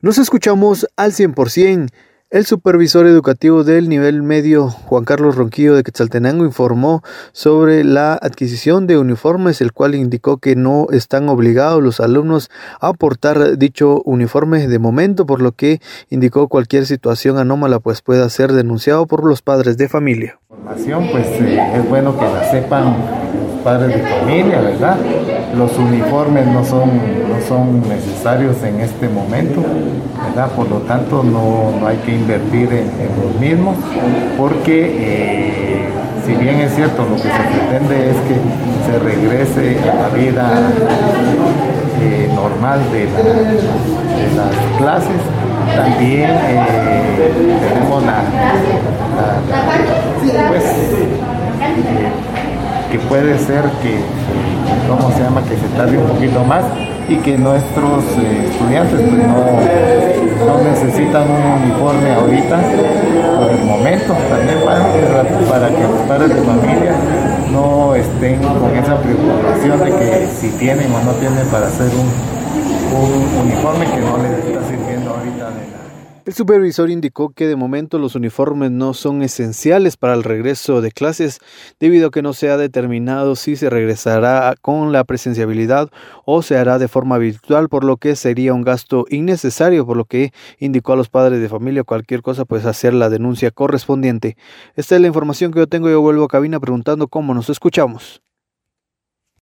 Nos escuchamos al 100%. El supervisor educativo del nivel medio, Juan Carlos Ronquillo de Quetzaltenango, informó sobre la adquisición de uniformes, el cual indicó que no están obligados los alumnos a portar dicho uniforme de momento, por lo que indicó cualquier situación anómala pues pueda ser denunciado por los padres de familia. Pues eh, es bueno que la sepan padres de familia, ¿verdad? Los uniformes no son, no son necesarios en este momento, ¿verdad? Por lo tanto no, no hay que invertir en, en los mismos porque eh, si bien es cierto lo que se pretende es que se regrese a la vida eh, normal de, la, de, las clases, también eh, tenemos la pues, que puede ser que, ¿cómo se llama?, que se tarde un poquito más y que nuestros eh, estudiantes pues, no, necesitan un uniforme ahorita por el momento, también para, para que los padres de familia no estén con esa preocupación de que si tienen o no tienen para hacer un, un uniforme que no les está sirviendo ahorita de la el supervisor indicó que de momento los uniformes no son esenciales para el regreso de clases debido a que no se ha determinado si se regresará con la presenciabilidad o se hará de forma virtual, por lo que sería un gasto innecesario, por lo que indicó a los padres de familia cualquier cosa pues hacer la denuncia correspondiente. Esta es la información que yo tengo, yo vuelvo a cabina preguntando cómo nos escuchamos.